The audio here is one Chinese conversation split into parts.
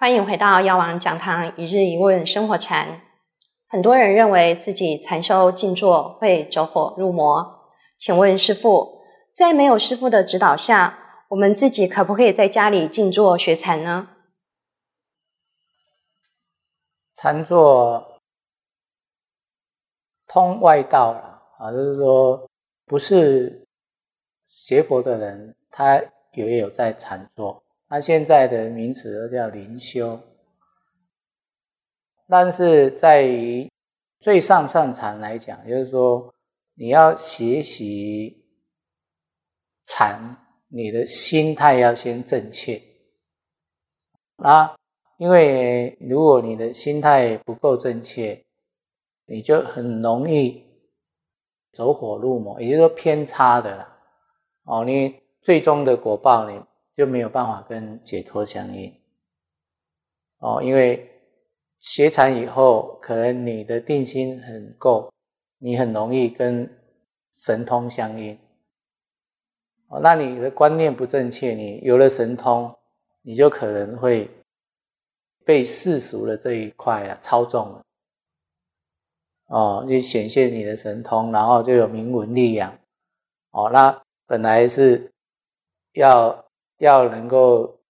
欢迎回到药王讲堂一日一问生活禅。很多人认为自己禅修静坐会走火入魔，请问师父，在没有师父的指导下，我们自己可不可以在家里静坐学禅呢？禅坐通外道了啊，就是说不是学佛的人，他也有在禅坐。那现在的名词都叫灵修，但是在于最上上禅来讲，就是说你要学习禅，你的心态要先正确。啊，因为如果你的心态不够正确，你就很容易走火入魔，也就是说偏差的啦。哦，你最终的果报你。就没有办法跟解脱相应哦，因为学禅以后，可能你的定心很够，你很容易跟神通相应哦。那你的观念不正确，你有了神通，你就可能会被世俗的这一块啊操纵了哦，就显现你的神通，然后就有名闻利养哦。那本来是要。要能够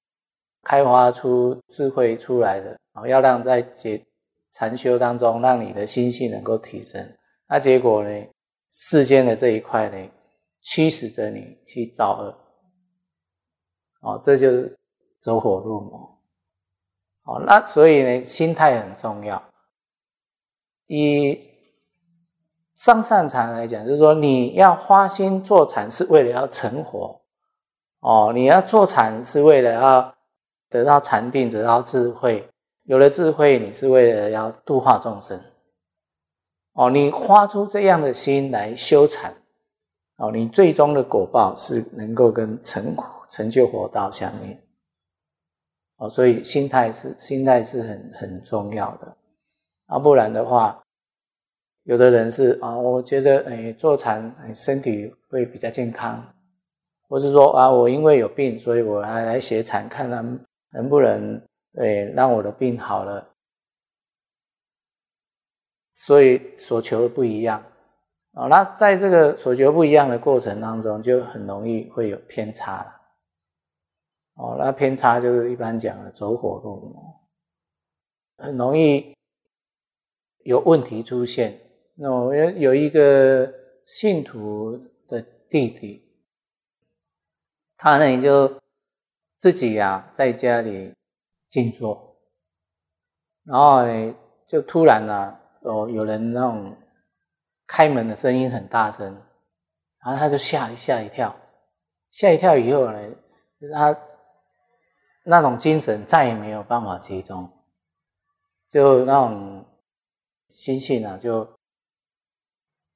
开发出智慧出来的啊，要让在解禅修当中，让你的心性能够提升。那结果呢？世间的这一块呢，驱使着你去造恶，哦，这就是走火入魔。哦，那所以呢，心态很重要。以上善禅来讲，就是说你要花心做禅，是为了要成佛。哦，你要做禅是为了要得到禅定，得到智慧。有了智慧，你是为了要度化众生。哦，你花出这样的心来修禅，哦，你最终的果报是能够跟成成就佛道相应。哦，所以心态是心态是很很重要的。啊，不然的话，有的人是啊，我觉得哎，坐禅身体会比较健康。或是说啊，我因为有病，所以我来来写禅，看能能不能诶让我的病好了。所以所求的不一样啊，那在这个所求不一样的过程当中，就很容易会有偏差了。哦，那偏差就是一般讲的走火入魔，很容易有问题出现。那我有有一个信徒的弟弟。他呢就自己呀在家里静坐，然后呢就突然呢哦有人那种开门的声音很大声，然后他就吓吓一跳，吓一跳以后呢，他那种精神再也没有办法集中，就那种心性啊就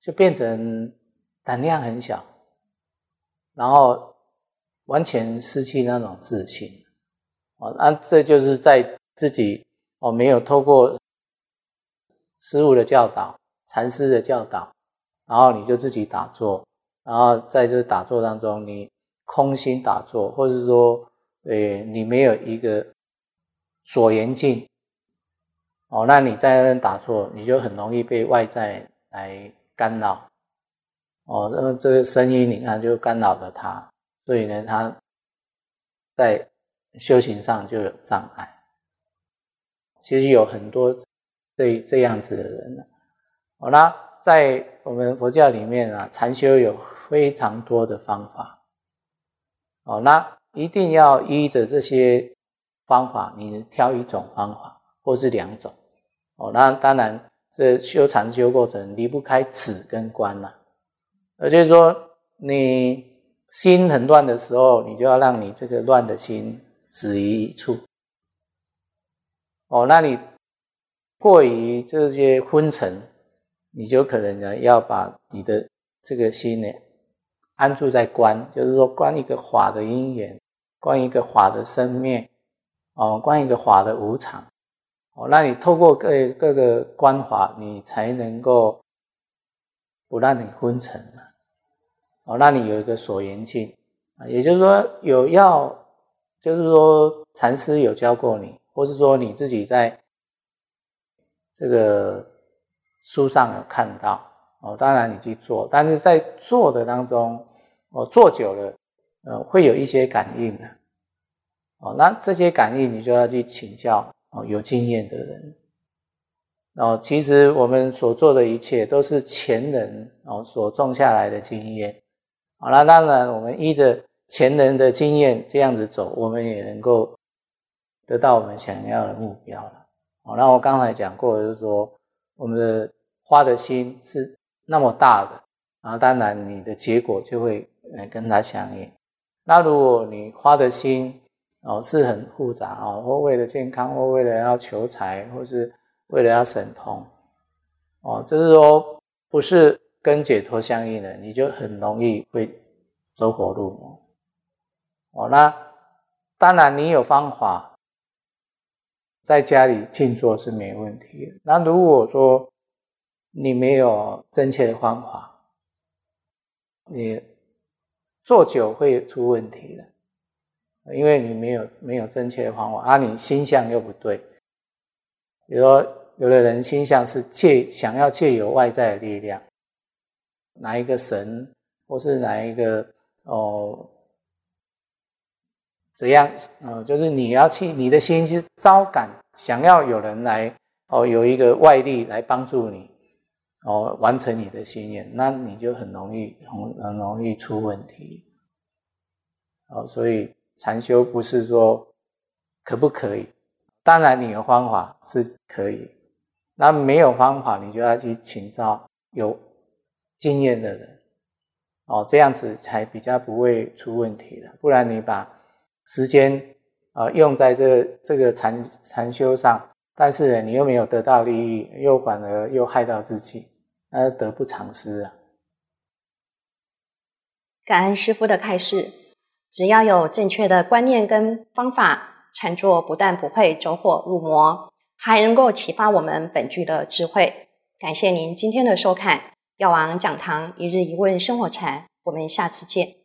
就变成胆量很小，然后。完全失去那种自信，哦，那这就是在自己哦没有透过师傅的教导、禅师的教导，然后你就自己打坐，然后在这打坐当中，你空心打坐，或者说，诶，你没有一个锁严境，哦，那你在那打坐，你就很容易被外在来干扰，哦，那么这个声音你看就干扰了他。所以呢，他在修行上就有障碍。其实有很多这这样子的人呢。好啦，在我们佛教里面啊，禅修有非常多的方法。哦，那一定要依着这些方法，你挑一种方法，或是两种。哦，那当然，这修禅修过程离不开止跟观呐。而就是说，你。心很乱的时候，你就要让你这个乱的心止于一处。哦，那你过于这些昏沉，你就可能呢要把你的这个心呢安住在观，就是说观一个法的因缘，观一个法的生灭，哦，观一个法的无常。哦，那你透过各各个观法，你才能够不让你昏沉。哦，那你有一个所缘境啊，也就是说有要，就是说禅师有教过你或是说你自己在这个书上有看到哦，当然你去做，但是在做的当中，哦，做久了，呃，会有一些感应的，哦，那这些感应你就要去请教哦有经验的人，哦，其实我们所做的一切都是前人哦所种下来的经验，好了，当然我们依着前人的经验这样子走，我们也能够。得到我们想要的目标了。好，那我刚才讲过，就是说我们的花的心是那么大的，然后当然你的结果就会呃跟它相应。那如果你花的心哦是很复杂哦，或为了健康，或为了要求财，或是为了要神通哦，就是说不是跟解脱相应的，你就很容易会走火入魔。哦，那当然你有方法。在家里静坐是没问题的。那如果说你没有正确的方法，你坐久会出问题的，因为你没有没有正确的方法，啊，你心相又不对。比如说，有的人心相是借想要借由外在的力量，哪一个神，或是哪一个哦。怎样？呃，就是你要去，你的心是招感，想要有人来哦，有一个外力来帮助你哦，完成你的心愿，那你就很容易很很容易出问题哦。所以禅修不是说可不可以？当然你有方法是可以，那没有方法，你就要去请教有经验的人哦，这样子才比较不会出问题的。不然你把时间啊，用在这这个禅禅修上，但是你又没有得到利益，又反而又害到自己，那得不偿失啊！感恩师父的开示，只要有正确的观念跟方法，禅坐不但不会走火入魔，还能够启发我们本具的智慧。感谢您今天的收看，药王讲堂一日一问生活禅，我们下次见。